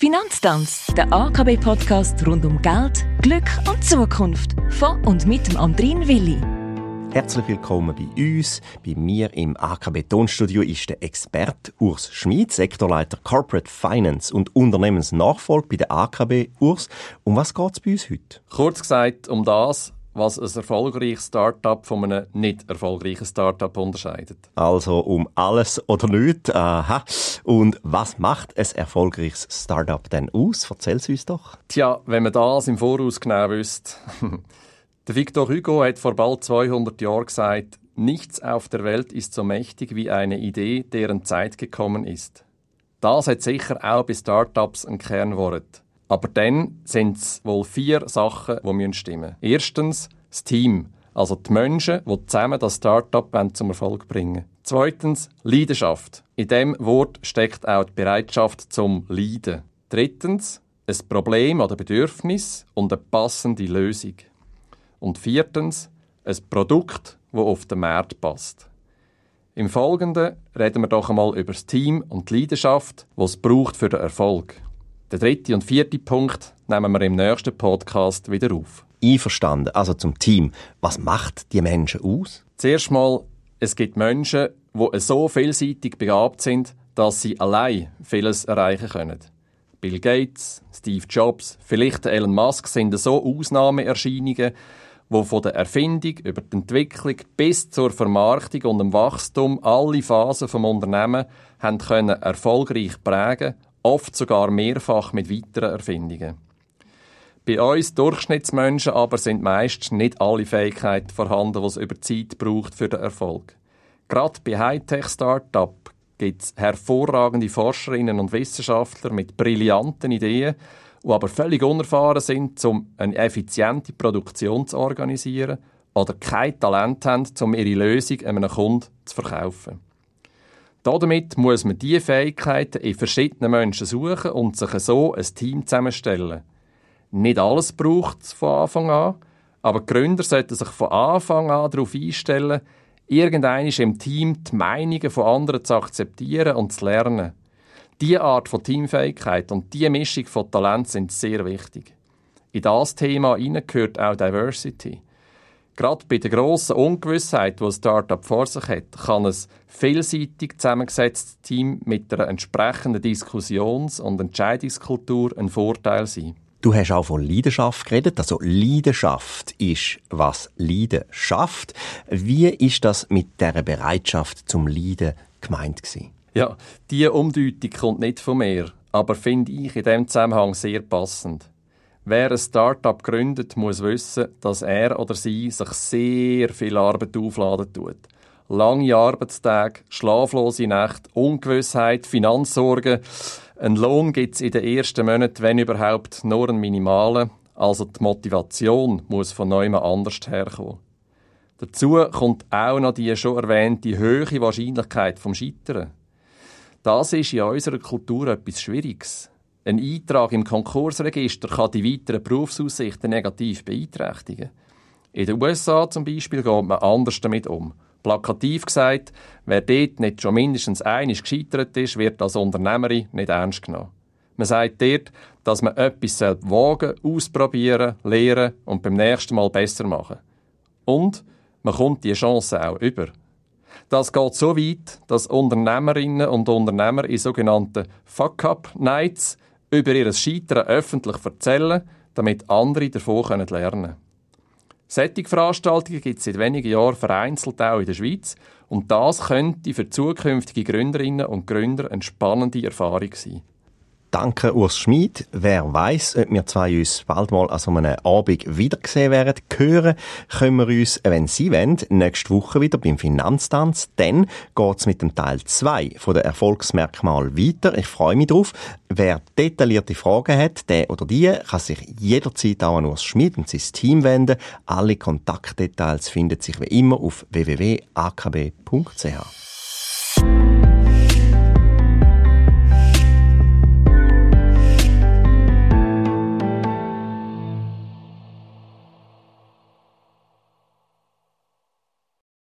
Finanztanz, der AKB-Podcast rund um Geld, Glück und Zukunft. Von und mit dem Andrin Willi. Herzlich willkommen bei uns. Bei mir im AKB Tonstudio ist der Experte Urs Schmid, Sektorleiter Corporate Finance und Unternehmensnachfolge bei der AKB. Urs, um was geht es bei uns heute? Kurz gesagt, um das, was ein erfolgreiches Startup von einem nicht erfolgreichen Startup unterscheidet. Also um alles oder nichts. Aha. Und was macht ein erfolgreiches Startup denn aus? Erzähl es uns doch. Tja, wenn man das im Voraus genau wüsste. Der Victor Hugo hat vor bald 200 Jahren gesagt, nichts auf der Welt ist so mächtig wie eine Idee, deren Zeit gekommen ist. Das hat sicher auch bei Startups ein Kernwort. Aber dann sind es wohl vier Sachen, die stimmen müssen. Erstens das Team, also die Menschen, die zusammen das Startup zum Erfolg bringen Zweitens Leidenschaft. In dem Wort steckt auch die Bereitschaft zum Leiden. Drittens ein Problem oder Bedürfnis und eine passende Lösung. Und viertens ein Produkt, das auf den Markt passt. Im Folgenden reden wir doch einmal über das Team und die Leidenschaft, die es braucht für den Erfolg. Der dritte und vierte Punkt nehmen wir im nächsten Podcast wieder auf. Einverstanden. Also zum Team. Was macht die Menschen aus? Zuerst mal, es gibt Menschen, die so vielseitig begabt sind, dass sie allein vieles erreichen können. Bill Gates, Steve Jobs, vielleicht Elon Musk sind so Ausnahmeerscheinungen, die von der Erfindung über die Entwicklung bis zur Vermarktung und dem Wachstum alle Phasen vom Unternehmen haben können erfolgreich prägen oft sogar mehrfach mit weiteren Erfindungen. Bei uns Durchschnittsmenschen aber sind meist nicht alle Fähigkeiten vorhanden, es über Zeit braucht für den Erfolg. Gerade bei Hightech-Startup gibt es hervorragende Forscherinnen und Wissenschaftler mit brillanten Ideen, die aber völlig unerfahren sind, um eine effiziente Produktion zu organisieren oder kein Talent haben, um ihre Lösung einem Kunden zu verkaufen. Damit muss man diese Fähigkeiten in verschiedenen Menschen suchen und sich so ein Team zusammenstellen. Nicht alles braucht es von Anfang an, aber die Gründer sollten sich von Anfang an darauf einstellen, irgendein im Team die Meinungen von anderen zu akzeptieren und zu lernen. Diese Art von Teamfähigkeit und diese Mischung von Talent sind sehr wichtig. In das Thema gehört auch Diversity. Gerade bei der grossen Ungewissheit, die ein Startup vor sich hat, kann ein vielseitig zusammengesetztes Team mit einer entsprechenden Diskussions- und Entscheidungskultur ein Vorteil sein. Du hast auch von Leidenschaft geredet. Also Leidenschaft ist, was Leiden schafft. Wie ist das mit der Bereitschaft zum Leiden gemeint gewesen? Ja, diese Umdeutung kommt nicht von mir, aber finde ich in diesem Zusammenhang sehr passend. Wer ein Start-up gründet, muss wissen, dass er oder sie sich sehr viel Arbeit aufladen tut. Lange Arbeitstage, schlaflose Nächte, Ungewissheit, Finanzsorgen. Ein Lohn gibt es in den ersten Monaten, wenn überhaupt, nur einen minimalen. Also die Motivation muss von neuem anders herkommen. Dazu kommt auch noch die schon erwähnte hohe Wahrscheinlichkeit vom Scheitern. Das ist in unserer Kultur etwas Schwieriges. Ein Eintrag im Konkursregister kann die weiteren Berufsaussichten negativ beeinträchtigen. In den USA zum Beispiel geht man anders damit um. Plakativ gesagt, wer dort nicht schon mindestens einig gescheitert ist, wird als Unternehmerin nicht ernst genommen. Man sagt dort, dass man etwas wagen, ausprobieren, lernen und beim nächsten Mal besser machen. Und man kommt die Chance auch über. Das geht so weit, dass Unternehmerinnen und Unternehmer in sogenannten Fuck-Up-Nights über ihr Scheitern öffentlich erzählen, damit andere davon lernen können. Solche Veranstaltungen gibt es seit wenigen Jahren vereinzelt auch in der Schweiz und das könnte für zukünftige Gründerinnen und Gründer eine spannende Erfahrung sein. Danke, Urs Schmid. Wer weiß, ob wir zwei uns bald mal an so einem Abend wiedergesehen werden, hören, können wir uns, wenn Sie wollen, nächste Woche wieder beim Finanztanz. Dann geht's mit dem Teil 2 von der Erfolgsmerkmal weiter. Ich freue mich drauf. Wer detaillierte Fragen hat, der oder die, kann sich jederzeit auch an Urs Schmid und sein Team wenden. Alle Kontaktdetails finden sich wie immer auf www.akb.ch.